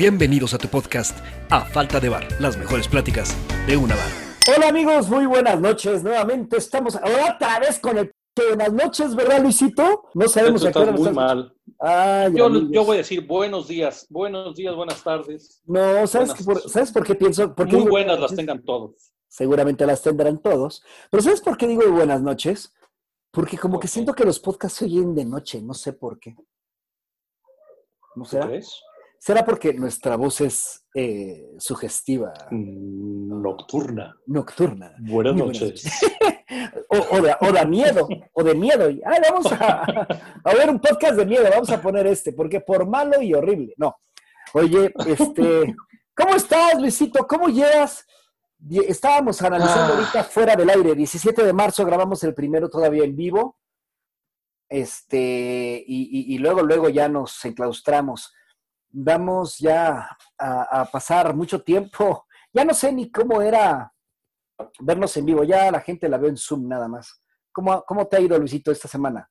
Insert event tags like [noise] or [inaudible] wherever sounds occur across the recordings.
Bienvenidos a tu podcast A Falta de Bar, las mejores pláticas de una bar. Hola amigos, muy buenas noches. Nuevamente estamos otra vez con el buenas noches, ¿verdad, Luisito? No sabemos a qué hora muy mal. yo, voy a decir buenos días, buenos días, buenas tardes. No, ¿sabes, por, ¿sabes por qué pienso? Porque muy buenas las tengan todos. Seguramente las tendrán todos. Pero ¿sabes por qué digo buenas noches? Porque como que siento que los podcasts se oyen de noche, no sé por qué. ¿No será? Crees? ¿Será porque nuestra voz es eh, sugestiva? Mm, nocturna. Nocturna. Buenas noches. [laughs] o, de, miedo, o de miedo. Ay, vamos a, [laughs] a, ver un podcast de miedo, vamos a poner este, porque por malo y horrible. No. Oye, este, [laughs] ¿cómo estás, Luisito? ¿Cómo llegas? Estábamos analizando ah. ahorita fuera del aire. 17 de marzo grabamos el primero todavía en vivo. Este, y, y luego, luego ya nos enclaustramos vamos ya a, pasar mucho tiempo. [laughs] Ya no sé ni cómo era vernos en vivo, ya la gente la ve en Zoom nada más. ¿Cómo, cómo te ha ido, Luisito, esta semana?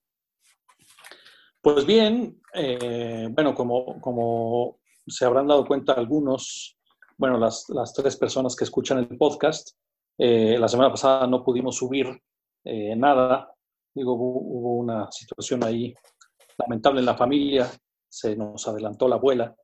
Pues bien, eh, bueno, como, como se habrán dado cuenta algunos, bueno, las, tres personas que escuchan el podcast, eh, la semana pasada no pudimos subir eh, nada. Digo, hubo, una situación ahí lamentable en la familia se nos adelantó la abuela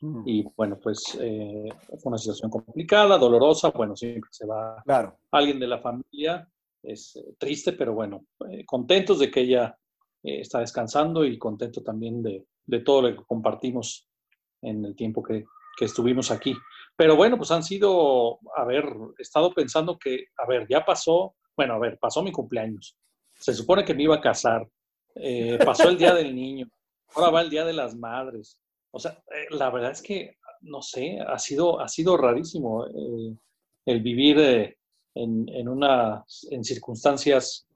mm. y bueno, pues eh, fue una situación complicada, dolorosa, bueno, siempre se va claro. alguien de la familia, es eh, triste, pero bueno, eh, contentos de que ella está descansando y contento también de, de, todo lo que compartimos en el tiempo que, que estuvimos aquí. Pero bueno, pues han sido, a ver, he estado pensando que, a ver, ya pasó, bueno, a ver, pasó mi cumpleaños. Se supone que me iba a casar. pasó el Día del Niño. Ahora va el Día de las Madres. O sea, eh, la verdad es que, no sé, ha sido, ha sido rarísimo eh, el vivir eh, en, en, una, en circunstancias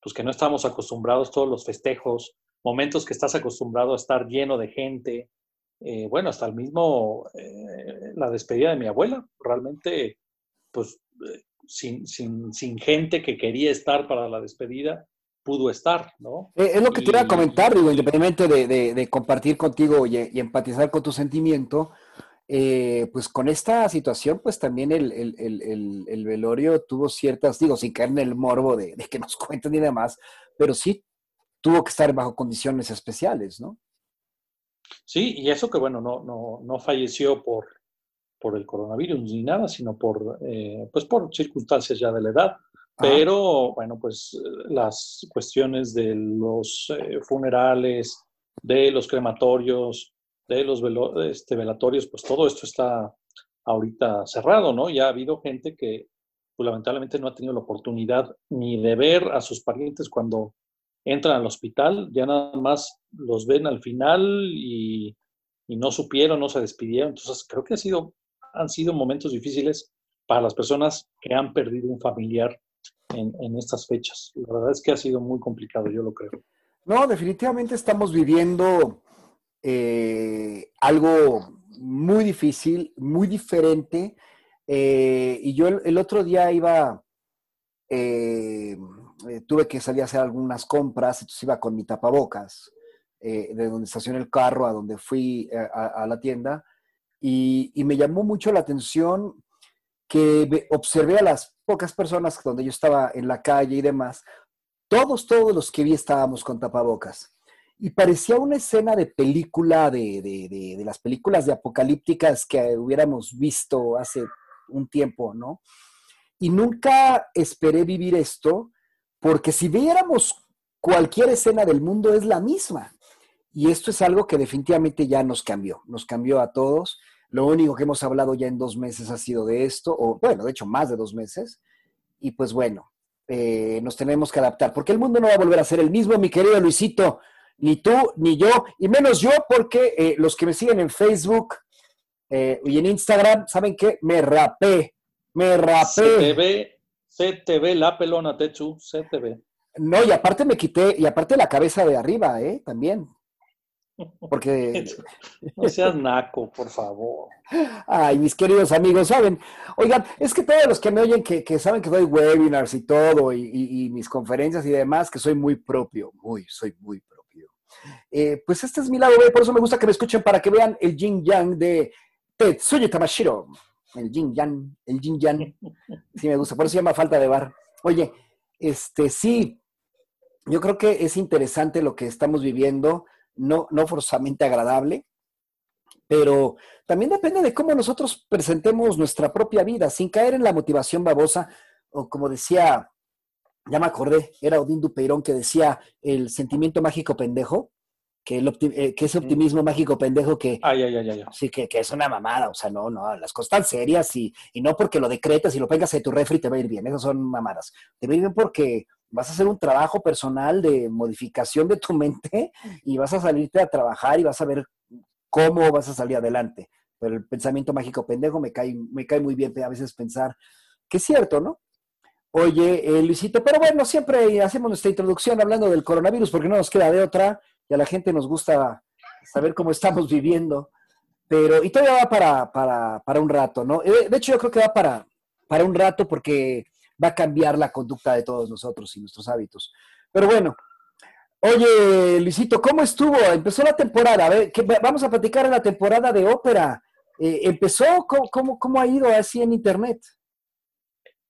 pues, que no estamos acostumbrados, todos los festejos, momentos que estás acostumbrado a estar lleno de gente. bueno, hasta el mismo, la despedida de mi abuela, realmente, pues, sin, sin, sin gente que quería estar para la despedida, pudo estar, ¿no? Eh, es lo que te iba a comentar, digo, independientemente de, compartir contigo y, empatizar con tu sentimiento, eh, pues con esta situación, pues también el, velorio tuvo ciertas, digo, sin caer en el morbo de, que nos [laughs] cuenten y demás, pero sí tuvo que estar bajo condiciones especiales, ¿no? Sí, y eso que, bueno, no, no, no falleció por, por el coronavirus ni nada, sino por, eh, pues por circunstancias ya de la edad. Pero, bueno, pues las cuestiones de los eh, funerales, de los crematorios, de los este, velatorios, pues todo esto está ahorita cerrado, ¿no? Ya ha habido gente que pues, lamentablemente no ha tenido la oportunidad ni de ver a sus parientes cuando entran al hospital, ya nada más los ven al final y, y no supieron, no se despidieron. Entonces, creo que ha sido, han sido momentos difíciles para las personas que han perdido un familiar en, estas fechas. La verdad es que ha sido muy complicado, yo lo creo. No, definitivamente estamos viviendo eh, algo muy difícil, muy diferente. Eh, y yo el, otro día iba, eh, tuve que salir a hacer algunas compras, entonces iba con mi tapabocas, de donde estacioné el carro a donde fui a, la tienda, y, y, me llamó mucho la atención que observé a las pocas personas donde yo estaba en la calle y demás, todos, todos los que vi estábamos con tapabocas. Y parecía una escena de película, de, de, de, las películas de apocalípticas que hubiéramos visto hace un tiempo, ¿no? Y nunca esperé vivir esto, porque si viéramos cualquier escena del mundo es la misma. Y esto es algo que definitivamente ya nos cambió, nos cambió a todos. Lo único que hemos hablado ya en dos meses ha sido de esto, o bueno, de hecho más de dos meses. Y pues bueno, eh, nos tenemos que adaptar, porque el mundo no va a volver a ser el mismo, mi querido Luisito, ni tú, ni yo, y menos yo, porque eh, los que me siguen en Facebook eh, y en Instagram, ¿saben qué? Me rapé, me rapé. Te ve la pelona, Techu, ve. No, y aparte me quité, y aparte la cabeza de arriba, ¿eh? También. Porque. [laughs] No seas naco, por favor. Ay, mis queridos amigos, saben. Oigan, es que todos los que me oyen, que, saben que doy webinars y todo, y, mis conferencias y demás, que soy muy propio, muy, soy muy propio. Eh, pues este es mi lado B, por eso me gusta que me escuchen para que vean el yin yang de Tetsuya Tamashiro, el Jin Yan, el Jin Yan. Sí me gusta, por eso se llama falta de bar. Oye, este sí, yo creo que es interesante lo que estamos viviendo, no, no forzosamente agradable, pero también depende de cómo nosotros presentemos nuestra propia vida, sin caer en la motivación babosa, o como decía, ya me acordé, era Odín Dupeirón que decía el sentimiento mágico pendejo, que, el eh, que ese optimismo mágico pendejo que, ay, ay, ay, sí, que, que, es una mamada, o sea, no, no, las cosas tan serias y, y no porque lo decretas y lo pegas en tu refri te va a ir bien, esas son mamadas. Te va a ir bien porque vas a hacer un trabajo personal de modificación de tu [laughs] mente y vas a salirte a trabajar y vas a ver cómo vas a salir adelante. Pero el pensamiento mágico pendejo me cae, me cae muy bien a veces pensar que es cierto, ¿no? Oye, eh, Luisito, pero bueno, siempre hacemos nuestra introducción hablando del coronavirus porque no nos queda de otra y a la gente nos gusta saber cómo estamos viviendo. Pero, y todavía va para, para, para un rato, ¿no? Eh, de hecho, yo creo que va para, para un rato porque va a cambiar la conducta de todos nosotros y nuestros hábitos. Pero bueno, oye, Luisito, ¿cómo estuvo? Empezó la temporada, a ver, vamos a platicar en la temporada de ópera. Eh, ¿Empezó? ¿Cómo, cómo, ha ido así en Internet?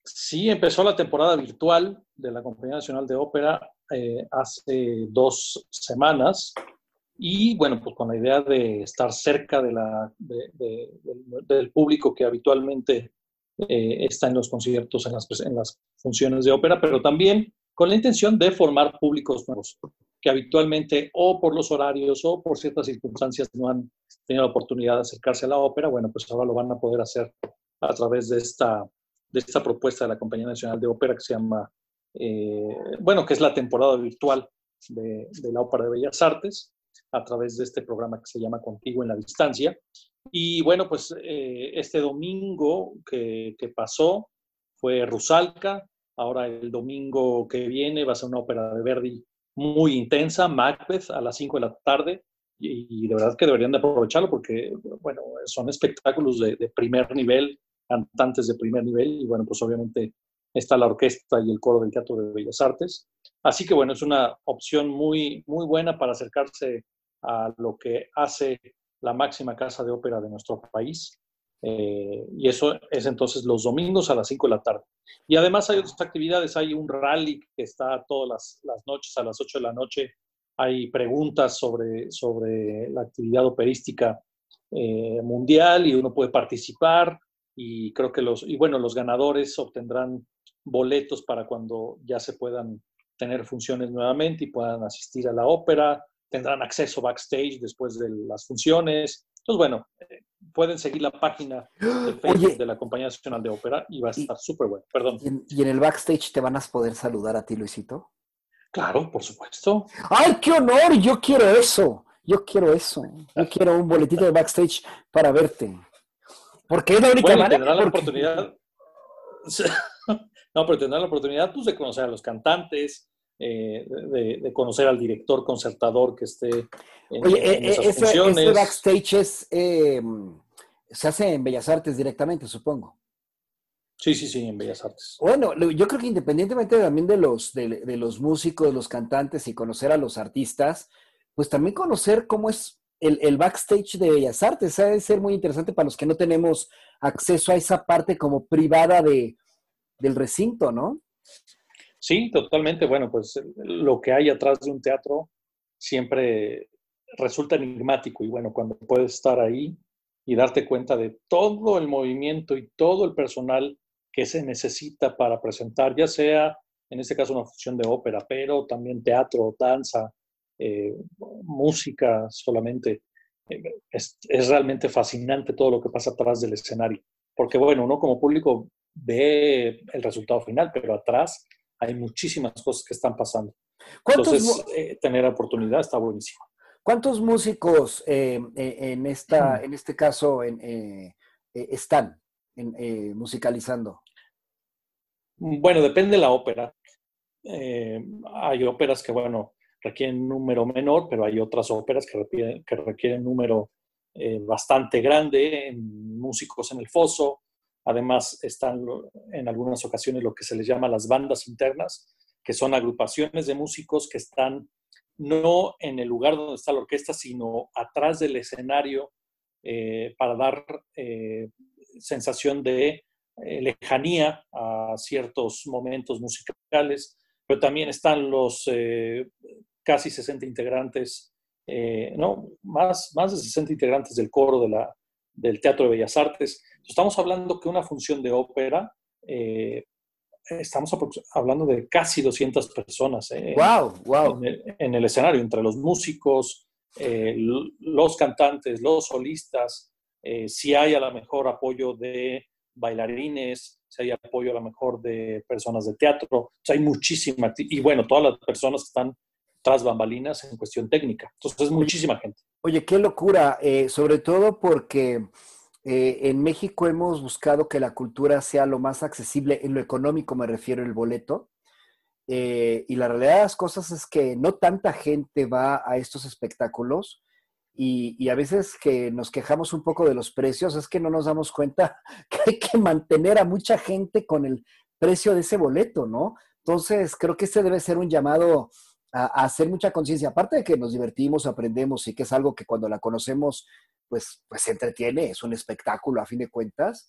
Sí, empezó la temporada virtual de la Compañía Nacional de Ópera eh, hace dos semanas y bueno, pues con la idea de estar cerca de del público que habitualmente eh, está en los conciertos, en las, funciones de ópera, pero también con la intención de formar públicos nuevos que habitualmente o por los horarios o por ciertas circunstancias no han tenido la oportunidad de acercarse a la ópera, bueno, pues ahora lo van a poder hacer a través de esta, de esta propuesta de la Compañía Nacional de Ópera que se llama eh, bueno, que es la temporada virtual de, la Ópera de Bellas Artes, a través de este programa que se llama Contigo en la Distancia. Y bueno, pues eh, este domingo que, pasó fue Rusalka, ahora el domingo que viene va a ser una ópera de Verdi muy intensa, Macbeth, a las 5 de la tarde, y, de verdad que deberían de aprovecharlo porque, bueno, son espectáculos de, de primer nivel, cantantes de primer nivel, y bueno, pues obviamente está la orquesta y el coro del Teatro de Bellas Artes. Así que bueno, es una opción muy, muy buena para acercarse a lo que hace la máxima casa de ópera de nuestro país. Eh, y eso es entonces los domingos a las 5 de la tarde. Y además hay otras actividades, hay un rally que está todas las, noches a las 8 de la noche, hay preguntas sobre, sobre la actividad operística eh, mundial y uno puede participar y creo que los, y bueno, los ganadores obtendrán boletos para cuando ya se puedan tener funciones nuevamente y puedan asistir a la ópera, tendrán acceso backstage después de las funciones. Entonces, bueno, eh, pueden seguir la página de Facebook de la Compañía Nacional de Ópera y va a estar súper bueno. Perdón. ¿y en, el backstage te van a poder saludar a ti, Luisito? Claro, por supuesto. ¡Ay, qué honor! Yo quiero eso. Yo quiero eso. Yo quiero un boletito de backstage para verte. Porque es la única bueno, manera. la oportunidad. [laughs] No, pero tendrán la oportunidad pues, de conocer a los cantantes, eh, de, conocer al director concertador que esté en, Oye, eh, esas ese, funciones. Ese backstage es, em, se hace en Bellas Artes directamente, supongo. Sí, sí, sí, en Bellas Artes. Bueno, yo creo que independientemente también de los, de, los músicos, de los cantantes y conocer a los artistas, pues también conocer cómo es el, el, backstage de Bellas Artes. Debe ser muy interesante para los que no tenemos acceso a esa parte como privada de, del recinto, ¿no? Sí, totalmente. Bueno, pues lo que hay atrás de un teatro siempre resulta enigmático y bueno, cuando puedes estar ahí y darte cuenta de todo el movimiento y todo el personal que se necesita para presentar, ya sea en este caso una función de ópera, pero también teatro, danza, eh, música solamente. Eh, es, es, realmente fascinante todo lo que pasa atrás del escenario. Porque bueno, uno como público ve el resultado final, pero atrás hay muchísimas cosas que están pasando. Entonces, eh, tener oportunidad está buenísimo. ¿Cuántos músicos eh, eh, en, esta, en este caso están musicalizando? Bueno, depende de la ópera. hay óperas que, bueno, requieren número menor, pero hay otras óperas que requieren, que requieren número bastante grande, en músicos en el foso, Además, están en algunas ocasiones lo que se les llama las bandas internas, que son agrupaciones de músicos que están no en el lugar donde está la orquesta, sino atrás del escenario, para dar sensación de lejanía a ciertos momentos musicales, pero también están los casi 60 integrantes, no, más, más de 60 integrantes del coro de la, del Teatro de Bellas Artes. Estamos hablando que una función de ópera, eh, estamos hablando de casi 200 personas wow, eh, wow. En, el, escenario, entre los músicos, eh, los cantantes, los solistas, si hay a lo mejor apoyo de bailarines, si hay apoyo a lo mejor de personas de teatro, hay muchísima, y bueno, todas las personas que están tras bambalinas en cuestión técnica. Entonces es muchísima gente. Oye, qué locura, eh, sobre todo porque eh, en México hemos buscado que la cultura sea lo más accesible, en lo económico me refiero el boleto. Eh, y la realidad de las cosas es que no tanta gente va a estos espectáculos y, y, a veces que nos quejamos un poco de los precios, es que no nos damos cuenta [laughs] que hay que mantener a mucha gente con el precio de ese boleto, ¿no? Entonces, creo que este debe ser un llamado a, hacer mucha conciencia. Aparte de que nos divertimos, aprendemos y que es algo que cuando la conocemos, pues, pues se entretiene, es un espectáculo a fin de cuentas,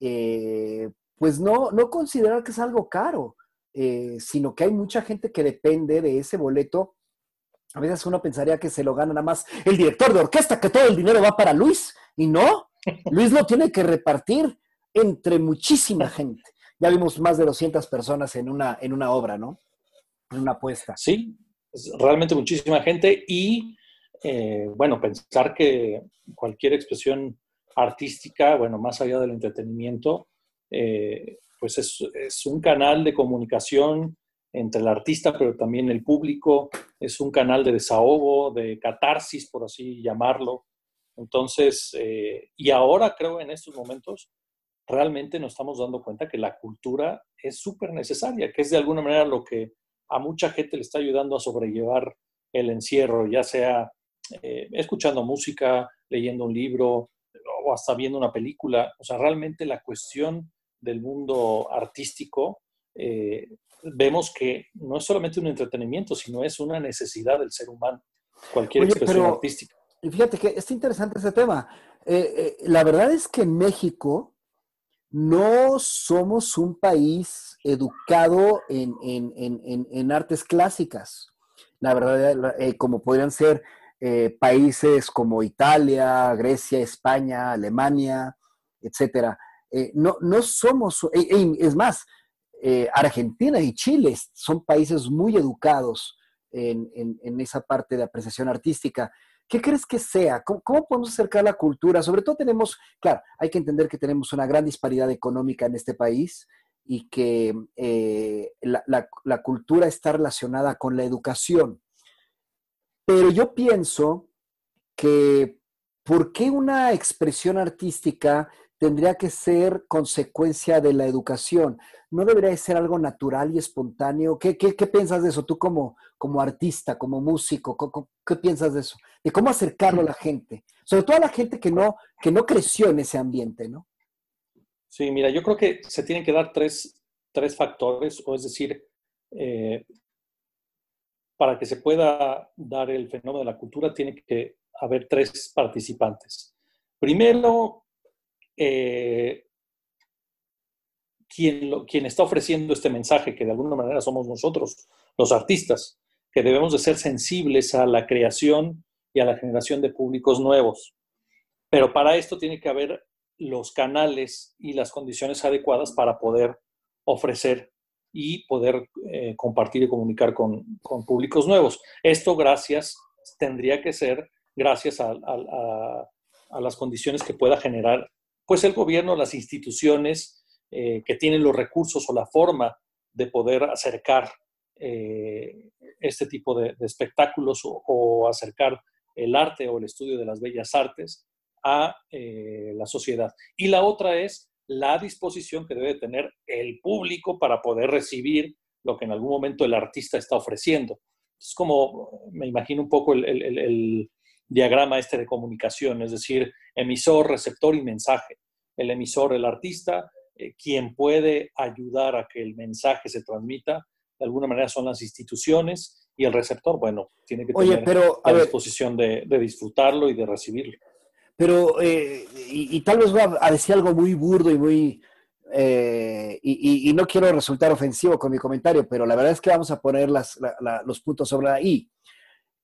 eh, pues no, no considerar que es algo caro, eh, sino que hay mucha gente que depende de ese boleto. A veces uno pensaría que se lo gana nada más el director de orquesta, que todo el dinero va para Luis, y no, [laughs] Luis lo tiene que repartir entre muchísima [laughs] gente. Ya vimos más de 200 personas en una, en una obra, ¿no? Una apuesta. Sí, realmente muchísima gente y, eh, bueno, pensar que cualquier expresión artística, bueno, más allá del entretenimiento, eh, pues es, es, un canal de comunicación entre el artista, pero también el público, es un canal de desahogo, de catarsis, por así llamarlo. Entonces, eh, y ahora creo en estos momentos, realmente nos estamos dando cuenta que la cultura es súper necesaria, que es de alguna manera lo que a mucha gente le está ayudando a sobrellevar el encierro, ya sea eh, escuchando música, leyendo un libro o hasta viendo una película. O sea, realmente la cuestión del mundo artístico, eh, vemos que no es solamente un entretenimiento, sino es una necesidad del ser humano, cualquier expresión artística. Y fíjate que es interesante ese tema. Eh, la verdad es que en México no somos un país educado en, artes clásicas. La verdad, eh, como podrían ser eh, países como Italia, Grecia, España, Alemania, etcétera. Eh, no, no somos, es más, Argentina y Chile son países muy educados en, esa parte de apreciación artística. ¿Qué crees que sea? ¿Cómo, ¿Cómo, podemos acercar la cultura? Sobre todo tenemos, claro, hay que entender que tenemos una gran disparidad económica en este país y que eh, la, cultura está relacionada con la educación. Pero yo pienso que ¿por qué una expresión artística tendría que ser consecuencia de la educación? ¿No debería ser algo natural y espontáneo? ¿Qué, piensas de eso? Tú como, como artista, como músico, ¿qué piensas de eso? De cómo acercarlo a la gente, sobre todo a la gente que no, que no creció en ese ambiente, ¿no? Sí, mira, yo creo que se tienen que dar tres, factores, o es decir, eh, para que se pueda dar el fenómeno de la cultura, tiene que haber tres participantes. Primero, eh, quien, quien está ofreciendo este mensaje, que de alguna manera somos nosotros, los artistas, que debemos de ser sensibles a la creación y a la generación de públicos nuevos. Pero para esto tiene que haber los canales y las condiciones adecuadas para poder ofrecer y poder eh, compartir y comunicar con, públicos nuevos. Esto gracias, tendría que ser gracias a, las condiciones que pueda generar pues el gobierno, las instituciones eh, que tienen los recursos o la forma de poder acercar eh, este tipo de, espectáculos o, acercar el arte o el estudio de las bellas artes a eh, la sociedad. Y la otra es la disposición que debe tener el público para poder recibir lo que en algún momento el artista está ofreciendo. Es como, me imagino un poco el, diagrama este de comunicación, es decir, emisor, receptor y mensaje. El emisor, el artista, eh, quien puede ayudar a que el mensaje se transmita, de alguna manera son las instituciones y el receptor, bueno, tiene que tener la disposición de disfrutarlo y de recibirlo. pero, eh, y, tal vez voy a, decir algo muy burdo y muy, eh, y, no quiero resultar ofensivo con mi comentario, pero la verdad es que vamos a poner los puntos sobre la I.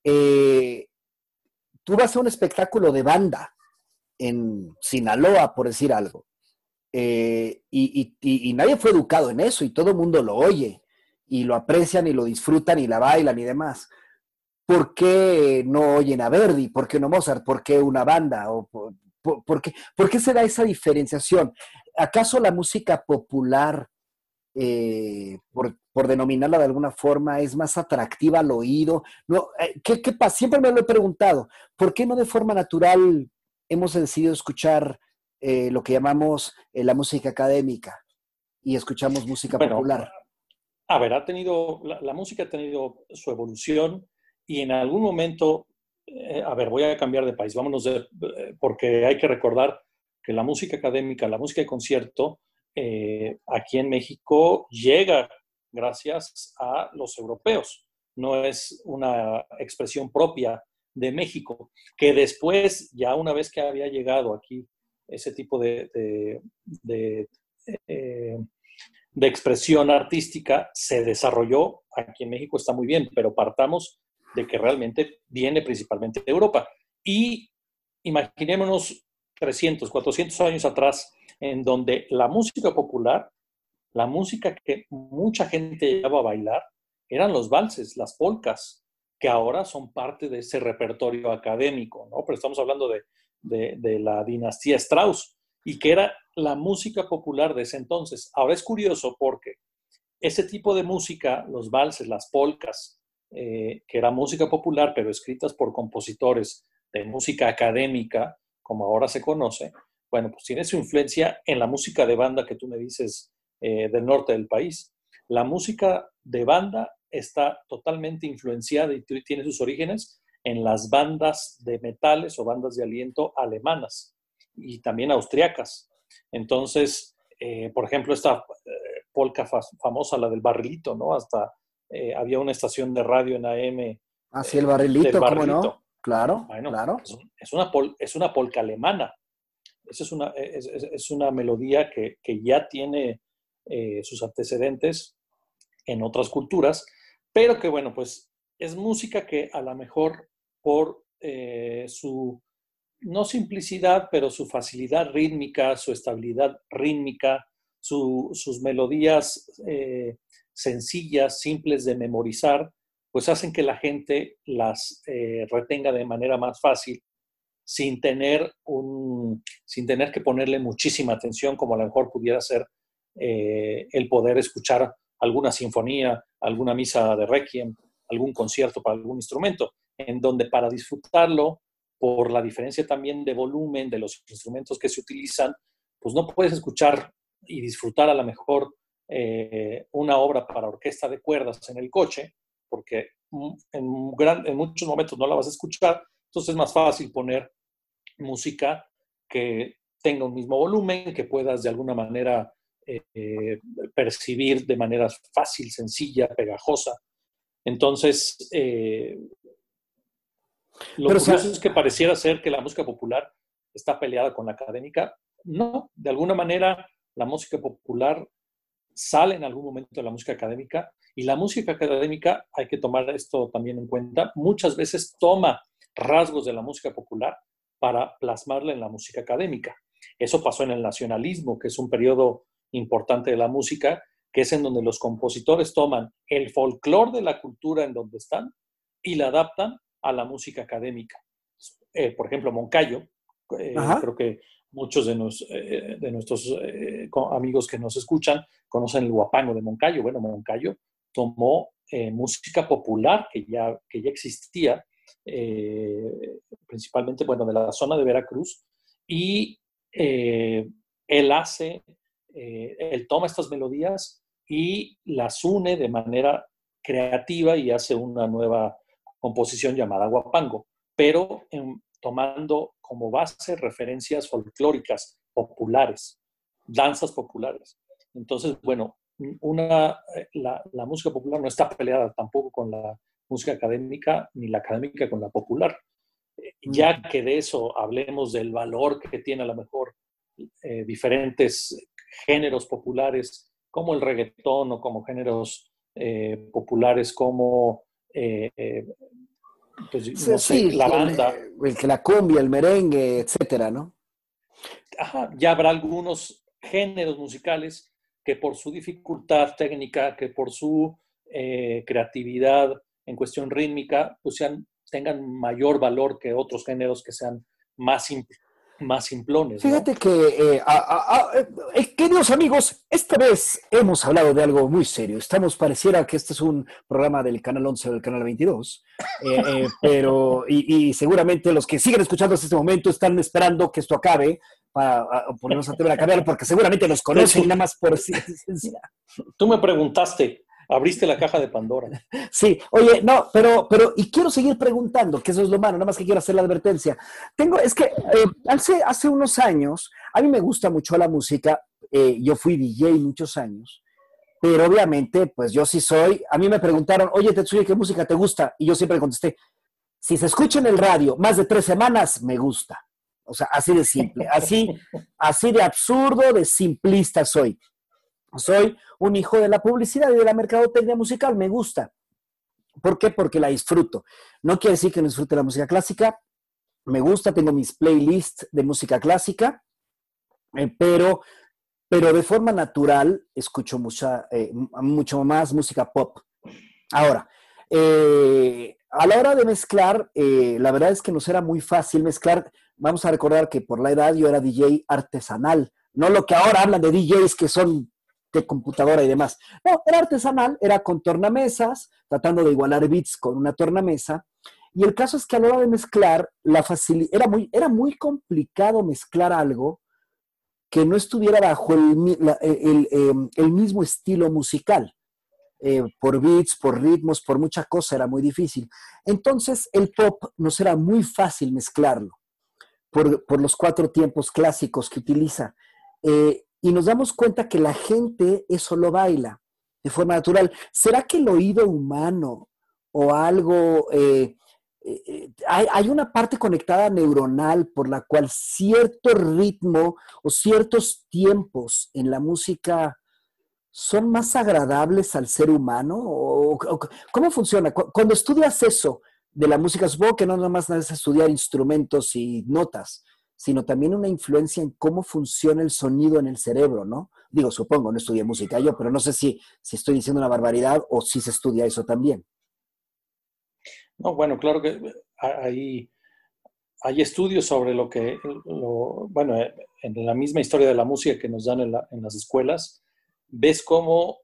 Eh, tú vas a un espectáculo de banda en Sinaloa, por decir algo, y, nadie fue educado en eso y todo el mundo lo oye y lo aprecian y lo disfrutan y la bailan y demás. ¿por qué no oyen a Verdi? ¿Por qué no Mozart? ¿Por qué una banda? ¿O por, qué, ¿Por, qué, se da esa diferenciación? ¿Acaso la música popular, eh, por, denominarla de alguna forma, es más atractiva al oído? No, eh, ¿qué, pasa? Siempre me lo he preguntado. ¿Por qué no de forma natural hemos decidido escuchar eh, lo que llamamos la música académica y escuchamos música popular? A ver, ha tenido, la música ha tenido su evolución y en algún momento, eh, a ver, voy a cambiar de país, vámonos, de, eh, porque hay que recordar que la música académica, la música de concierto, eh, aquí en México llega gracias a los europeos, no es una expresión propia de México, que después, ya una vez que había llegado aquí ese tipo de, de, de expresión artística, se desarrolló, aquí en México está muy bien, pero partamos de que realmente viene principalmente de Europa. Y imaginémonos 300, 400 años atrás, en donde la música popular, la música que mucha gente llevaba a bailar, eran los valses, las polcas, que ahora son parte de ese repertorio académico, ¿no? Pero estamos hablando de, de la dinastía Strauss y que era la música popular de ese entonces. Ahora es curioso porque ese tipo de música, los valses, las polcas, eh, que era música popular, pero escritas por compositores de música académica, como ahora se conoce, bueno, pues tiene su influencia en la música de banda que tú me dices eh, del norte del país. La música de banda está totalmente influenciada y tiene sus orígenes en las bandas de metales o bandas de aliento alemanas y también austriacas. Entonces, eh, por ejemplo, esta polka famosa, la del barrilito, ¿no? Hasta eh, había una estación de radio en AM. Ah, sí, el barrilito, ¿cómo no? Claro, claro. Es, una es una polca alemana. Esa es una, es, una melodía que, que ya tiene eh, sus antecedentes en otras culturas, pero que, bueno, pues es música que a lo mejor por eh, su, no simplicidad, pero su facilidad rítmica, su estabilidad rítmica, sus melodías sencillas, simples de memorizar, pues hacen que la gente las eh, retenga de manera más fácil sin tener, un, sin tener que ponerle muchísima atención, como a lo mejor pudiera ser eh, el poder escuchar alguna sinfonía, alguna misa de requiem, algún concierto para algún instrumento, en donde para disfrutarlo, por la diferencia también de volumen de los instrumentos que se utilizan, pues no puedes escuchar y disfrutar a lo mejor eh, una obra para orquesta de cuerdas en el coche, porque en, en muchos momentos no la vas a escuchar, entonces es más fácil poner música que tenga un mismo volumen, que puedas de alguna manera eh, percibir de manera fácil, sencilla, pegajosa. Entonces, eh, lo curioso es que pareciera ser que la música popular está peleada con la académica. No, de alguna manera la música popular sale en algún momento de la música académica y la música académica, hay que tomar esto también en cuenta, muchas veces toma rasgos de la música popular para plasmarla en la música académica. Eso pasó en el nacionalismo, que es un periodo importante de la música, que es en donde los compositores toman el folclore de la cultura en donde están y la adaptan a la música académica. Eh, por ejemplo, Moncayo, eh, creo que muchos de, eh, de nuestros eh, amigos que nos escuchan conocen el guapango de Moncayo. Bueno, Moncayo tomó música popular que ya, que ya existía, principalmente, bueno, de la zona de Veracruz, y él hace, él toma estas melodías y las une de manera creativa y hace una nueva composición llamada guapango, pero tomando como base referencias folclóricas populares, danzas populares. Entonces, bueno, una, eh, la, música popular no está peleada tampoco con la música académica, ni la académica con la popular. ya que de eso hablemos del valor que tiene a lo mejor eh, diferentes géneros populares como el reggaetón o como géneros eh, populares como pues, la banda. El, que la cumbia, el merengue, etcétera, ¿no? ya habrá algunos géneros musicales que por su dificultad técnica, que por su eh, creatividad en cuestión rítmica, pues sean, tengan mayor valor que otros géneros que sean más, más simplones. Fíjate que, eh, eh, queridos amigos, esta vez hemos hablado de algo muy serio. Estamos, pareciera que este es un programa del Canal 11 o del Canal 22, [laughs] pero, y, y, seguramente los que siguen escuchando hasta este momento están esperando que esto acabe para ponernos a tema cambiar, porque seguramente nos conocen nada más por [laughs] ciencia. Tú me preguntaste, abriste la caja de Pandora. [laughs] Sí, oye, no, pero, pero, y quiero seguir preguntando, que eso es lo malo, nada más que quiero hacer la advertencia. Tengo, es que eh, hace, hace unos años, a mí me gusta mucho la música, eh, yo fui DJ muchos años, pero obviamente, pues yo sí soy, a mí me preguntaron, oye, Tetsuya, ¿qué música te gusta? Y yo siempre contesté, si se escucha en el radio más de tres semanas, me gusta. O sea, así de simple, así, así de absurdo, de simplista soy. Soy un hijo de la publicidad y de la mercadotecnia musical, me gusta. ¿Por qué? Porque la disfruto. No quiere decir que no disfrute la música clásica, me gusta, tengo mis playlists de música clásica, eh, pero, pero de forma natural escucho mucha, eh, mucho más música pop. Ahora, eh, a la hora de mezclar, la verdad es que nos era muy fácil mezclar vamos a recordar que por la edad yo era DJ artesanal, no lo que ahora hablan de DJs que son de computadora y demás. No, era artesanal, era con tornamesas, tratando de igualar beats con una tornamesa. Y el caso es que a la hora de mezclar, la era, muy, era muy complicado mezclar algo que no estuviera bajo el, em, mismo estilo musical. Eh, por beats, por ritmos, por mucha cosa, era muy difícil. Entonces, el pop nos era muy fácil mezclarlo por, los cuatro tiempos clásicos que utiliza. Eh, y nos damos cuenta que la gente eso lo baila de forma natural. ¿Será que el oído humano o algo, eh, eh, hay, hay, una parte conectada neuronal por la cual cierto ritmo o ciertos tiempos en la música son más agradables al ser humano? ¿O, cómo funciona? Cuando estudias eso, de la música, supongo que no nada más es estudiar instrumentos y notas, sino también una influencia en cómo funciona el sonido en el cerebro, ¿no? Digo, supongo, no estudié música yo, pero no sé si, si estoy diciendo una barbaridad o si se estudia eso también. No, bueno, claro que hay, hay estudios sobre lo que, bueno, en la misma historia de la música que nos dan en, en las escuelas, ves cómo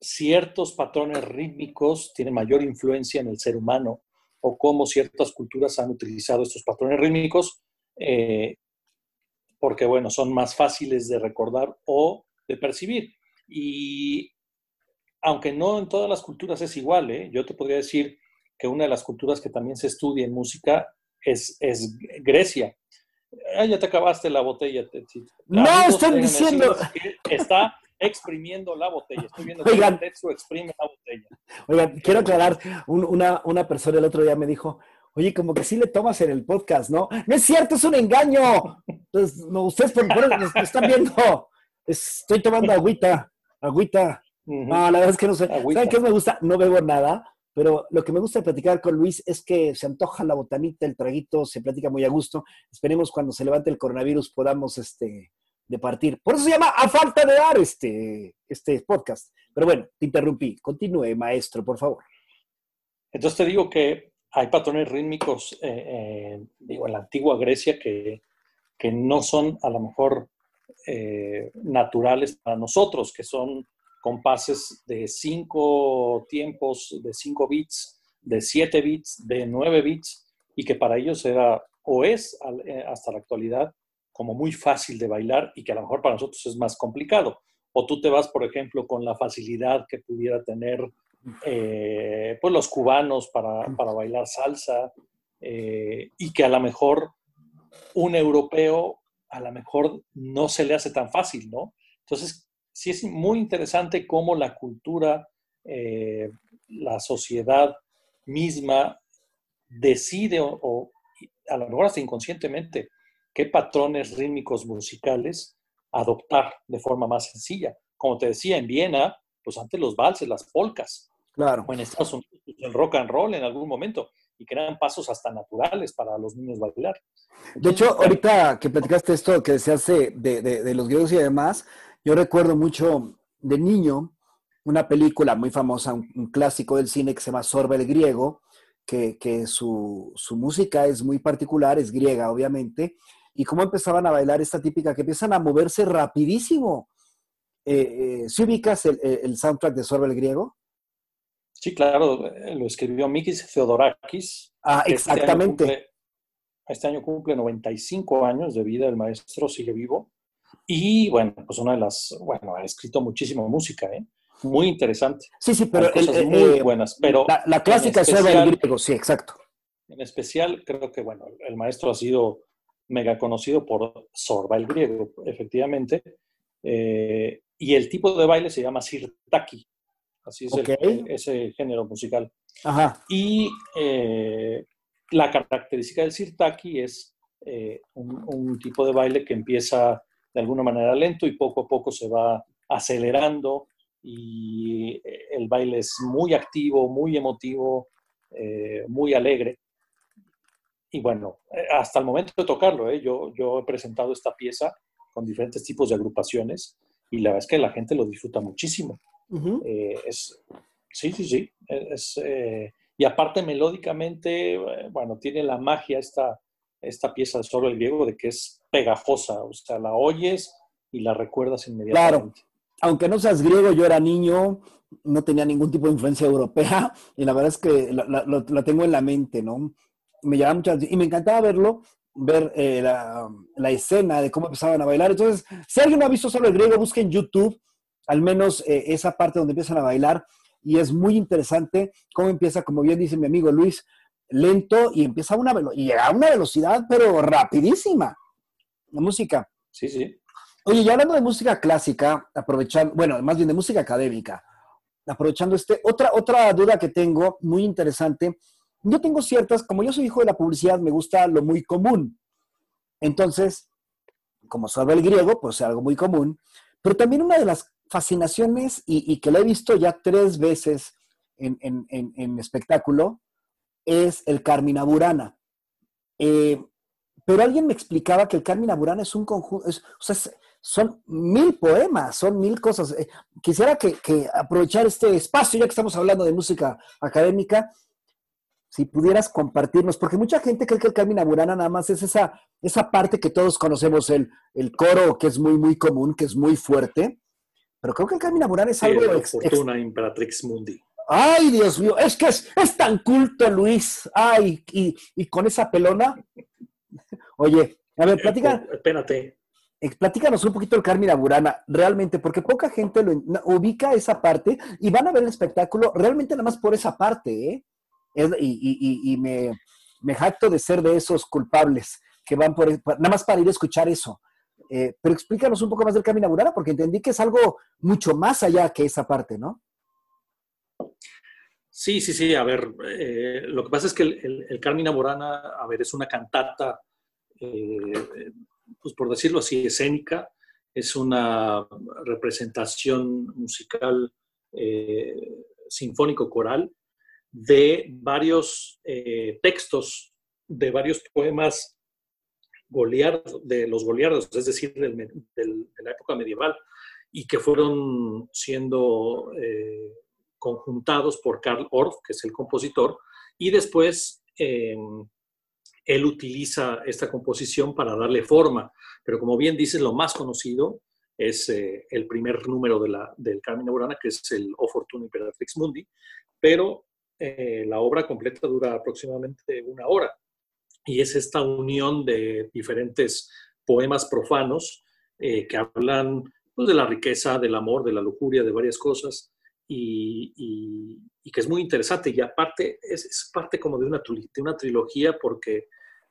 ciertos patrones rítmicos tienen mayor influencia en el ser humano o cómo ciertas culturas han utilizado estos patrones rítmicos, eh, porque, bueno, son más fáciles de recordar o de percibir. Y aunque no en todas las culturas es igual, ¿eh? yo te podría decir que una de las culturas que también se estudia en música es, es Grecia. Ah, ya te acabaste la botella. No, estoy diciendo. Está exprimiendo la botella. Estoy viendo que oigan, exprime la botella. Oigan, quiero aclarar, una, una persona el otro día me dijo, oye, como que sí le tomas en el podcast, ¿no? No es cierto, es un engaño. Entonces, no, ustedes por, están viendo. Estoy tomando agüita, agüita. No, la verdad es que no sé. ¿Saben qué me gusta? No bebo nada, pero lo que me gusta platicar con Luis es que se antoja la botanita, el traguito, se platica muy a gusto. Esperemos cuando se levante el coronavirus podamos este, de partir. Por eso se llama A Falta de Dar este, este podcast. Pero bueno, te interrumpí. Continúe, maestro, por favor. Entonces te digo que hay patrones rítmicos, eh, eh, digo, en la antigua Grecia que, que no son a lo mejor eh, naturales para nosotros, que son compases de cinco tiempos, de cinco bits, de siete bits, de nueve bits, y que para ellos era o es hasta la actualidad como muy fácil de bailar y que a lo mejor para nosotros es más complicado. O tú te vas, por ejemplo, con la facilidad que pudiera tener eh, pues los cubanos para, bailar salsa eh, y que a lo mejor un europeo a lo mejor no se le hace tan fácil, ¿no? Entonces, sí es muy interesante cómo la cultura, eh, la sociedad misma decide o a lo mejor hasta inconscientemente, qué patrones rítmicos musicales adoptar de forma más sencilla. Como te decía, en Viena, pues antes los valses, las polcas. Claro. O en Estados Unidos, pues, el rock and roll en algún momento. Y que eran pasos hasta naturales para los niños bailar. de hecho, ahorita que platicaste esto que se hace de, de, los griegos y demás, yo recuerdo mucho de niño una película muy famosa, un, clásico del cine que se llama Sorba el Griego, que, que su, su, música es muy particular, es griega obviamente, y cómo empezaban a bailar esta típica, que empiezan a moverse rapidísimo. Eh, eh ubicas el, soundtrack de Sorba el Griego? Sí, claro, eh, lo escribió Mikis Theodorakis. Ah, este exactamente. Este año, cumple, 95 años de vida, el maestro sigue vivo. Y bueno, pues una de las, bueno, ha escrito muchísima música, ¿eh? Muy interesante. Sí, sí, pero. cosas eh, muy buenas. Pero la, clásica es el griego, sí, exacto. En especial, creo que, bueno, el maestro ha sido mega conocido por Sorba el griego, efectivamente. y el tipo de baile se llama sirtaki. Así es ese género musical. Y eh, la característica del sirtaki es eh, un, tipo de baile que empieza de alguna manera lento y poco a poco se va acelerando y eh, el baile es muy activo, muy emotivo, muy alegre. Y bueno, hasta el momento de tocarlo, yo, yo he presentado esta pieza con diferentes tipos de agrupaciones y la verdad es que la gente lo disfruta muchísimo. Eh, es, sí, sí, sí. Eh, y aparte melódicamente, eh, bueno, tiene la magia esta, esta pieza de solo el griego de que es pegajosa, o sea, la oyes y la recuerdas inmediatamente. Claro, aunque no seas griego, yo era niño, no tenía ningún tipo de influencia europea y la verdad es que la, tengo en la mente, ¿no? Me llama mucho y me encantaba verlo, ver la, la, escena de cómo empezaban a bailar. Entonces, si alguien no ha visto solo el griego, busque en YouTube al menos eh, esa parte donde empiezan a bailar y es muy interesante cómo empieza, como bien dice mi amigo Luis, lento y empieza a una, y a una velocidad, pero rapidísima, la música. Sí, sí. Oye, ya hablando de música clásica, aprovechando, bueno, más bien de música académica, aprovechando este, otra, otra duda que tengo, muy interesante, yo tengo ciertas, como yo soy hijo de la publicidad, me gusta lo muy común. Entonces, como sabe el griego, pues es algo muy común, pero también una de las fascinaciones y, que lo he visto ya tres veces en, espectáculo es el Carmina Burana. Eh, pero alguien me explicaba que el Carmina Burana es un conjunto, o sea, son mil poemas, son mil cosas. Eh, quisiera que, aprovechar este espacio, ya que estamos hablando de música académica, si pudieras compartirnos, porque mucha gente cree que el Carmina Burana nada más es esa, esa parte que todos conocemos, el, el coro que es muy, muy común, que es muy fuerte, pero creo que el Camina Burana es algo... de fortuna Imperatrix Mundi. Ay, Dios mío, es que es, tan culto, Luis. Ay, y, y, con esa pelona. Oye, a ver, platica. espérate. Eh, platícanos un poquito el Carmina Burana, realmente, porque poca gente lo ubica esa parte y van a ver el espectáculo realmente nada más por esa parte, ¿eh? y, y, y me, me, jacto de ser de esos culpables que van por, nada más para ir a escuchar eso. Eh, pero explícanos un poco más del Camina Burana, porque entendí que es algo mucho más allá que esa parte, ¿no? Sí, sí, sí. A ver, eh, lo que pasa es que el, el, Carmina Burana, a ver, es una cantata, eh, pues por decirlo así, escénica. Es una representación musical sinfónico-coral de varios textos, de varios poemas de los goliardos, es decir, de la época medieval, y que fueron siendo eh, conjuntados por Karl Orff, que es el compositor, y después em, él utiliza esta composición para darle forma. Pero como bien dices, lo más conocido es eh, el primer número de la, del Carmina Burana, que es el O Fortuna Imperatrix Mundi, pero eh, la obra completa dura aproximadamente una hora y es esta unión de diferentes poemas profanos eh, que hablan pues, de la riqueza, del amor, de la lujuria, de varias cosas, y, que es muy interesante. Y aparte, es, parte como de una, trilogía porque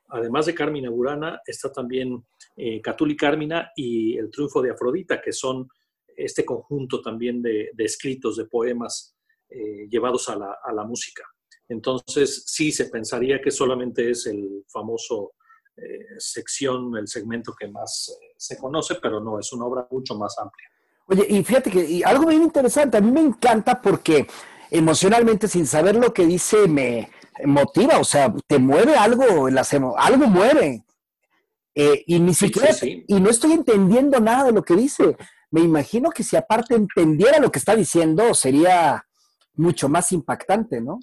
además de Carmina Burana, está también eh, Catuli Carmina y El Triunfo de Afrodita, que son este conjunto también de, escritos, de poemas eh, llevados a la música. Entonces, sí, se pensaría que solamente es el famoso eh, sección, el segmento que más eh, se conoce, pero no, es una obra mucho más amplia. Oye, y fíjate que algo bien interesante, a mí me encanta porque emocionalmente, sin saber lo que dice, me motiva, o sea, te mueve algo, algo mueve. Eh, y ni siquiera, y no estoy entendiendo nada de lo que dice. Me imagino que si aparte entendiera lo que está diciendo, sería mucho más impactante, ¿no?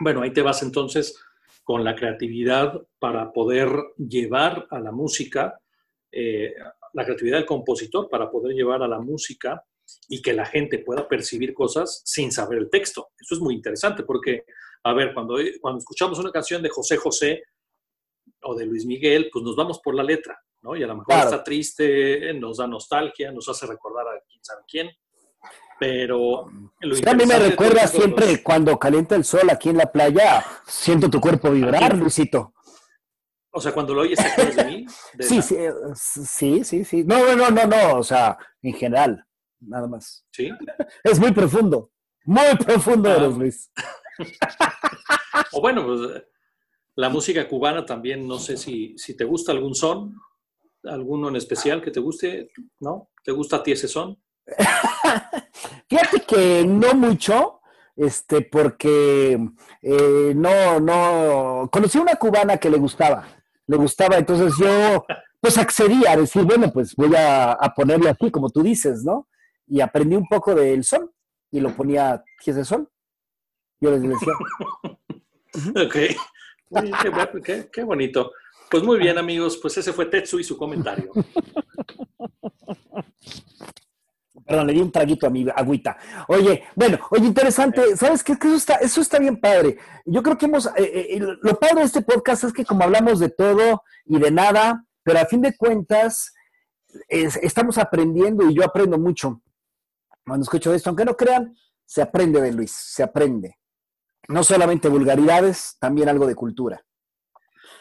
Bueno, ahí te vas entonces con la creatividad para poder llevar a la música, eh, la creatividad del compositor para poder llevar a la música y que la gente pueda percibir cosas sin saber el texto. Eso es muy interesante porque, a ver, cuando, cuando escuchamos una canción de José José o de Luis Miguel, pues nos vamos por la letra, ¿no? Y a lo mejor está triste, nos da nostalgia, nos hace recordar a quién sabe quién. Pero a mí me recuerda siempre cuando calienta el sol aquí en la playa, siento tu cuerpo vibrar, Luisito. O sea, cuando lo oyes, ¿te de mí? sí, sí, sí, sí, sí. No, no, no, no, o sea, en general, nada más. Sí. Es muy profundo, muy profundo, ah. Luis. [laughs] o bueno, pues la música cubana también, no sé si, si te gusta algún son, alguno en especial que te guste, ¿no? ¿Te gusta a ti ese son? [laughs] Fíjate que no mucho, este, porque eh, no, no, conocí una cubana que le gustaba, le gustaba, entonces yo pues accedía a decir, bueno, pues voy a, a ponerlo aquí, como tú dices, ¿no? Y aprendí un poco del son y lo ponía ¿qué es el son? Yo les decía. [laughs] ok. qué, qué bonito. Pues muy bien, amigos, pues ese fue Tetsu y su comentario. [laughs] Perdón, le di un traguito a mi agüita. Oye, bueno, oye, interesante. ¿Sabes qué? Eso está, eso está bien padre. Yo creo que hemos. Eh, eh, lo padre de este podcast es que, como hablamos de todo y de nada, pero a fin de cuentas, estamos aprendiendo y yo aprendo mucho cuando escucho esto. Aunque no crean, se aprende de Luis, se aprende. No solamente vulgaridades, también algo de cultura.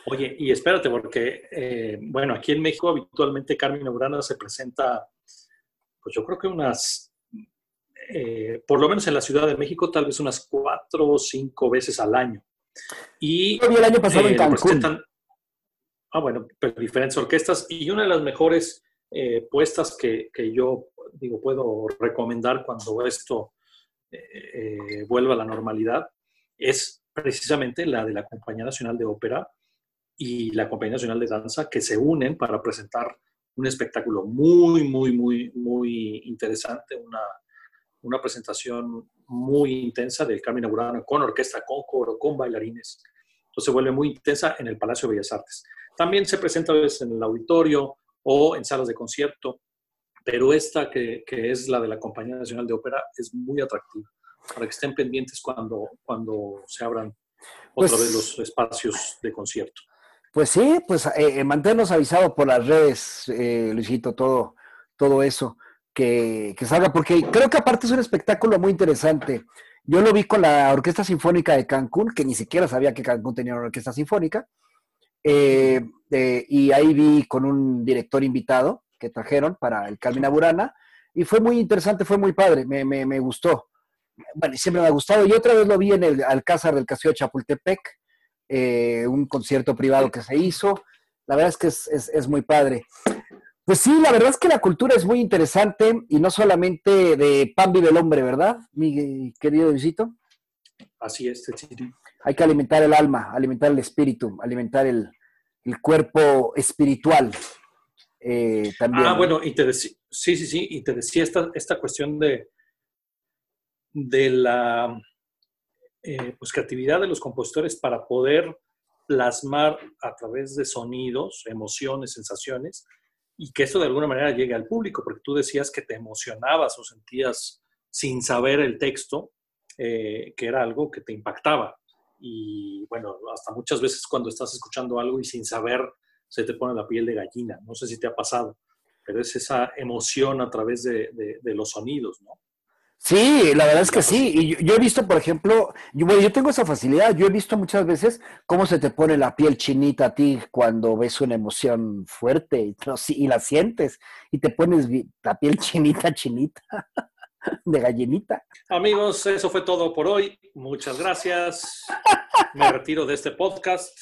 Oye, y espérate, porque, eh, bueno, aquí en México habitualmente Carmen Urana se presenta pues yo creo que unas, eh, por lo menos en la Ciudad de México, tal vez unas cuatro o cinco veces al año. Y el año pasado en eh, Cancún. Ah, bueno, pero diferentes orquestas. Y una de las mejores eh, puestas que, que, yo digo, puedo recomendar cuando esto vuelva a la normalidad es precisamente la de la Compañía Nacional de Ópera y la Compañía Nacional de Danza que se unen para presentar un espectáculo muy, muy, muy, muy interesante, una, una presentación muy intensa del Carmen Burano con orquesta, con coro, con bailarines. Entonces se vuelve muy intensa en el Palacio de Bellas Artes. También se presenta a veces en el auditorio o en salas de concierto, pero esta que, que es la de la Compañía Nacional de Ópera es muy atractiva para que estén pendientes cuando, cuando se abran otra pues vez los espacios de concierto. Pues sí, pues eh, eh mantenernos avisados por las redes, eh, Luisito, todo, todo eso, que, que, salga, porque creo que aparte es un espectáculo muy interesante. Yo lo vi con la Orquesta Sinfónica de Cancún, que ni siquiera sabía que Cancún tenía una orquesta sinfónica, eh, y ahí vi con un director invitado que trajeron para el Carmina Burana, y fue muy interesante, fue muy padre, me, me, me gustó. Bueno, siempre me ha gustado. Y otra vez lo vi en el Alcázar del Castillo de Chapultepec, eh, un concierto privado que se hizo. La verdad es que es, muy padre. Pues sí, la verdad es que la cultura es muy interesante y no solamente de pan vive el hombre, ¿verdad, mi querido Luisito? Así es, Hay que alimentar el alma, alimentar el espíritu, alimentar el, cuerpo espiritual eh, también. Ah, bueno, y te decía, sí, sí, sí, y te decía esta, esta cuestión de, de la eh, pues, creatividad de los compositores para poder plasmar a través de sonidos, emociones, sensaciones, y que esto de alguna manera llegue al público, porque tú decías que te emocionabas o sentías sin saber el texto, eh, que era algo que te impactaba. Y bueno, hasta muchas veces cuando estás escuchando algo y sin saber, se te pone la piel de gallina. No sé si te ha pasado, pero es esa emoción a través de, de los sonidos, ¿no? Sí, la verdad es que sí. Y yo, he visto, por ejemplo, yo, bueno, yo tengo esa facilidad. Yo he visto muchas veces cómo se te pone la piel chinita a ti cuando ves una emoción fuerte y, y la sientes y te pones la piel [laughs] chinita, chinita. de gallinita. Amigos, eso fue todo por hoy. Muchas gracias. Me retiro de este podcast.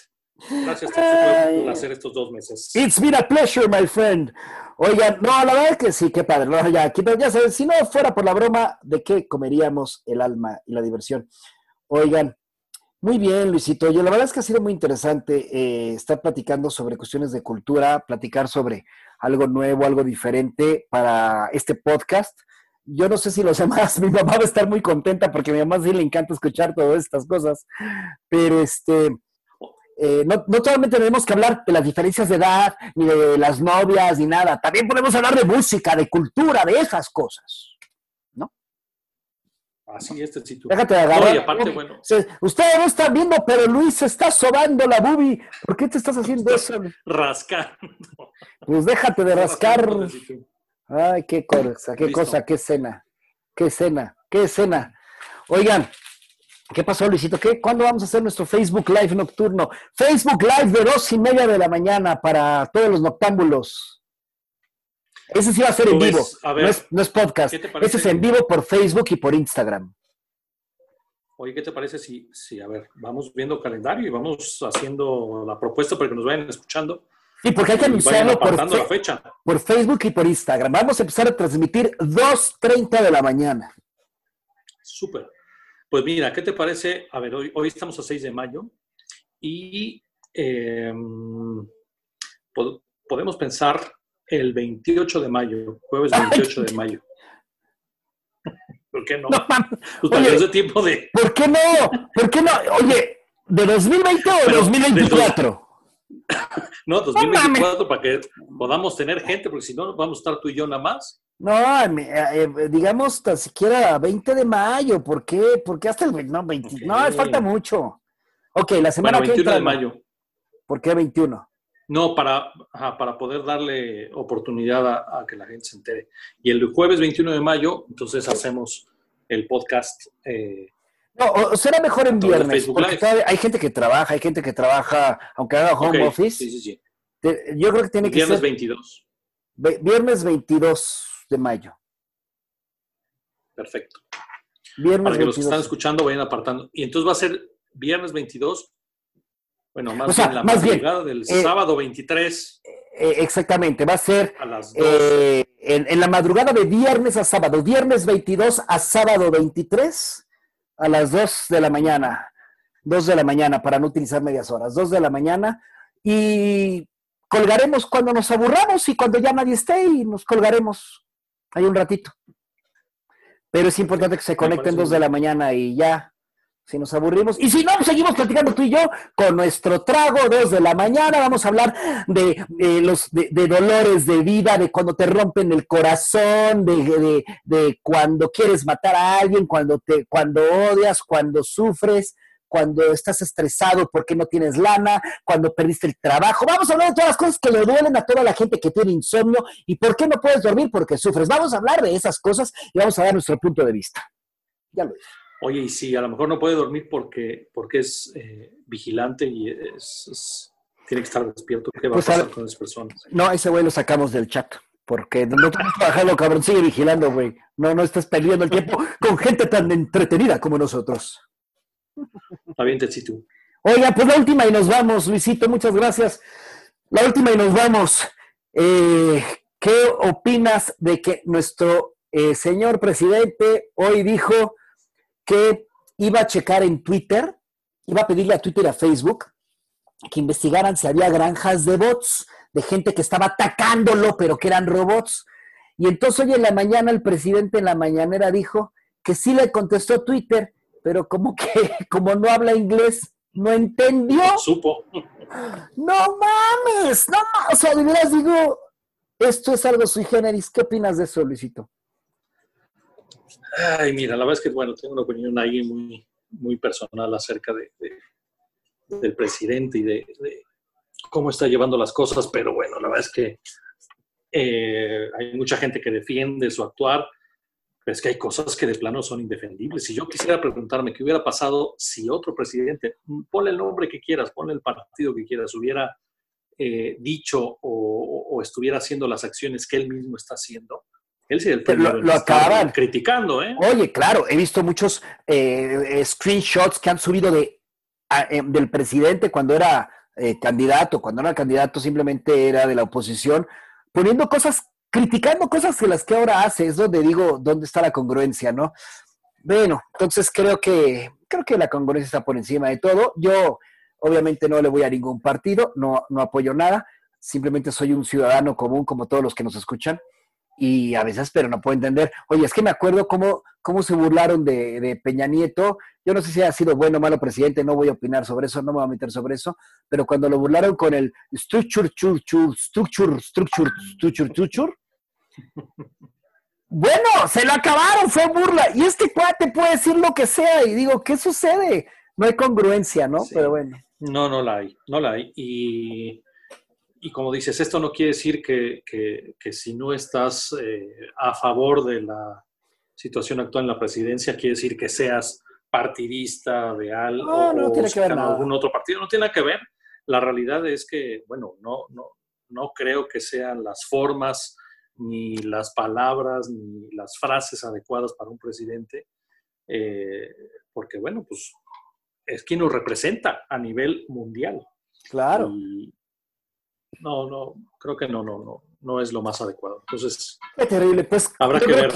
Gracias por hacer estos dos meses. It's been a pleasure, my friend. Oigan, no, la verdad es que sí, qué padre. No, ya, aquí, ya saben, si no fuera por la broma, ¿de qué comeríamos el alma y la diversión? Oigan, muy bien, Luisito. Yo la verdad es que ha sido muy interesante eh, estar platicando sobre cuestiones de cultura, platicar sobre algo nuevo, algo diferente para este podcast. Yo no sé si los [laughs] demás, mi mamá va a estar muy contenta porque a mi mamá sí le encanta escuchar todas estas cosas, pero este, eh, no, no solamente tenemos que hablar de las diferencias de edad, ni de las novias, ni nada, también podemos hablar de música, de cultura, de esas cosas. Así es, Tecito. Déjate de agarrar. y aparte, bueno. Ustedes no están viendo, pero Luis se está sobando la bubi. ¿Por qué te estás haciendo eso? Rascando. Pues déjate de rascar. Ay, qué cosa, qué cosa, qué escena. Qué escena, qué escena. Oigan, ¿qué pasó, Luisito? ¿Qué? ¿Cuándo vamos a hacer nuestro Facebook Live nocturno? Facebook Live de dos y media de la mañana para todos los noctámbulos. Ese sí va a ser en vivo, no, es, podcast. Ese es en vivo por Facebook y por Instagram. Oye, ¿qué te parece si, si, a ver, vamos viendo calendario y vamos haciendo la propuesta para que nos vayan escuchando? Sí, porque hay que anunciarlo por, por Facebook y por Instagram. Vamos a empezar a transmitir 2.30 de la mañana. Súper. Pues mira, ¿qué te parece? A ver, hoy, hoy estamos a 6 de mayo y em, podemos pensar el 28 de mayo, jueves 28 de mayo. ¿Por qué no? pues para ese tiempo de... ¿Por qué no? ¿Por qué no? Oye, ¿de 2020 o de 2024? No, 2024 para que podamos tener gente, porque si no vamos a estar tú y yo nada más. No, eh, digamos tan siquiera 20 de mayo, ¿por qué? Porque hasta el no, 20, no, falta mucho. Ok, la semana bueno, 21 de mayo. ¿Por qué 21? No, para, para poder darle oportunidad a, que la gente se entere. Y el jueves 21 de mayo, entonces hacemos el podcast. Eh, no, o será mejor en viernes, porque hay gente que trabaja, hay gente que trabaja, aunque haga home office. Sí, sí, sí. yo creo que tiene que viernes ser... 22. Viernes 22 de mayo. Perfecto. Viernes Para que los que están escuchando vayan apartando. Y entonces va a ser viernes 22 bueno, más bien la madrugada del eh, sábado 23. Eh, exactamente, va a ser eh, en, la madrugada de viernes a sábado, viernes 22 a sábado 23 a las 2 de la mañana. 2 de la mañana para no utilizar medias horas, 2 de la mañana. Y colgaremos cuando nos aburramos y cuando ya nadie esté y nos colgaremos ahí un ratito. Pero es importante que se conecten 2 de la mañana y ya si nos aburrimos. Y si no, seguimos platicando tú y yo con nuestro trago, dos de la mañana. Vamos a hablar de, los de, dolores de vida, de cuando te rompen el corazón, de, de, cuando quieres matar a alguien, cuando, te, cuando odias, cuando sufres, cuando estás estresado porque no tienes lana, cuando perdiste el trabajo. Vamos a hablar de todas las cosas que le duelen a toda la gente que tiene insomnio y por qué no puedes dormir porque sufres. Vamos a hablar de esas cosas y vamos a dar nuestro punto de vista. Ya lo dije. Oye, y si a lo mejor no puede dormir porque, porque es eh, vigilante y es, tiene que estar despierto, ¿qué va a pues, pasar con esas personas? No, ese güey lo sacamos del chat. Porque no podemos trabajarlo, cabrón, sigue vigilando, güey. No, no estás perdiendo el tiempo con gente tan entretenida como nosotros. Bien, Tetsito. Oiga, pues la última y nos vamos, Luisito, muchas gracias. La última y nos vamos. Eh, ¿Qué opinas de que nuestro eh, señor presidente hoy dijo que iba a checar en Twitter, iba a pedirle a Twitter y a Facebook que investigaran si había granjas de bots, de gente que estaba atacándolo, pero que eran robots. Y entonces hoy en la mañana el presidente en la mañanera dijo que sí le contestó Twitter, pero como que [laughs] como no habla inglés, no entendió. Supo. No mames, no mames. O sea, de veras digo, esto es algo sui generis. ¿Qué opinas de eso, Luisito? Ay, mira, la verdad es que, bueno, tengo una opinión ahí muy, muy personal acerca de, del presidente y de, cómo está llevando las cosas, pero bueno, la verdad es que eh, hay mucha gente que defiende su actuar, pero es que hay cosas que de plano son indefendibles. Si yo quisiera preguntarme qué hubiera pasado si otro presidente, ponle el nombre que quieras, ponle el partido que quieras, hubiera eh, dicho o, o, estuviera haciendo las acciones que él mismo está haciendo, Él sí, el lo, lo acaban criticando, ¿eh? Oye, claro, he visto muchos eh, screenshots que han subido de, eh, del presidente cuando era eh, candidato, cuando no era candidato simplemente era de la oposición, poniendo cosas, criticando cosas de las que ahora hace, es donde digo, dónde está la congruencia, ¿no? Bueno, entonces creo que, creo que la congruencia está por encima de todo. Yo obviamente no le voy a ningún partido, no, no apoyo nada, simplemente soy un ciudadano común como todos los que nos escuchan y a veces, pero no puedo entender. Oye, es que me acuerdo cómo, cómo se burlaron de, Peña Nieto. Yo no sé si ha sido bueno o malo presidente, no voy a opinar sobre eso, no me voy a meter sobre eso, pero cuando lo burlaron con el structure, structure, structure, structure, structure, structure, bueno, se lo acabaron, fue burla. Y este cuate puede decir lo que sea. Y digo, ¿qué sucede? No hay congruencia, ¿no? Pero bueno. No, no la hay, no la hay. Y y como dices, esto no quiere decir que, si no estás eh, a favor de la situación actual en la presidencia, quiere decir que seas partidista de algo no, no tiene que ver algún otro partido. No tiene nada que ver. La realidad es que, bueno, no, no, no creo que sean las formas, ni las palabras, ni las frases adecuadas para un presidente, eh, porque, bueno, pues es quien nos representa a nivel mundial. Claro. No, no, creo que no, no, no, no es lo más adecuado. Entonces, qué terrible. Pues habrá que ver.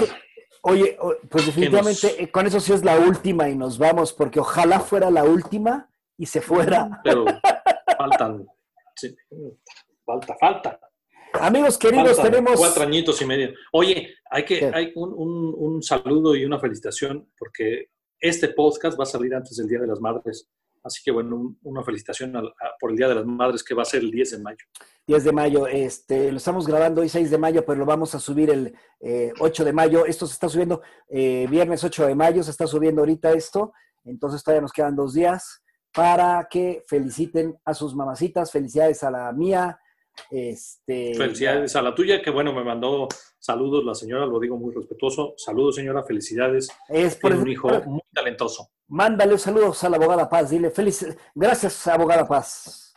oye, pues definitivamente eh, con eso sí es la última y nos vamos, porque ojalá fuera la última y se fuera. Pero [laughs] faltan, sí, falta, falta. Amigos queridos, tenemos cuatro añitos y medio. Oye, hay que, hay un, un, un saludo y una felicitación porque este podcast va a salir antes del Día de las Madres. Así que bueno, una felicitación por el Día de las Madres que va a ser el 10 de mayo. 10 de mayo, este, lo estamos grabando hoy 6 de mayo, pero lo vamos a subir el 8 eh, de mayo. Esto se está subiendo eh, viernes 8 de mayo, se está subiendo ahorita esto, entonces todavía nos quedan dos días para que feliciten a sus mamacitas. Felicidades a la mía, este, felicidades a la tuya, que bueno, me mandó saludos la señora, lo digo muy respetuoso. Saludos, señora, felicidades. Es por un hijo muy talentoso. Mándale saludos a la abogada Paz, dile feliz, gracias, abogada Paz.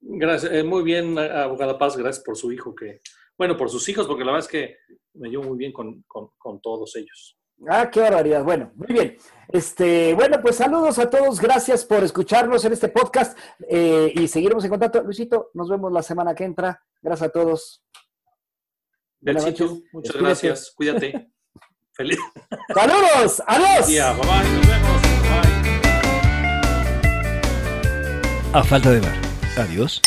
Gracias, eh, muy bien, abogada Paz, gracias por su hijo, que, bueno, por sus hijos, porque la verdad es que me llevo muy bien con, con todos ellos. Ah, qué barbaridad. Bueno, muy bien. Este, bueno, pues saludos a todos. Gracias por escucharnos en este podcast eh, y seguiremos en contacto. Luisito, nos vemos la semana que entra. Gracias a todos. Belsito, muchas gracias. Cuídate. [laughs] Feliz. Saludos. Adiós. Bye bye. Nos vemos. A falta de ver. Adiós.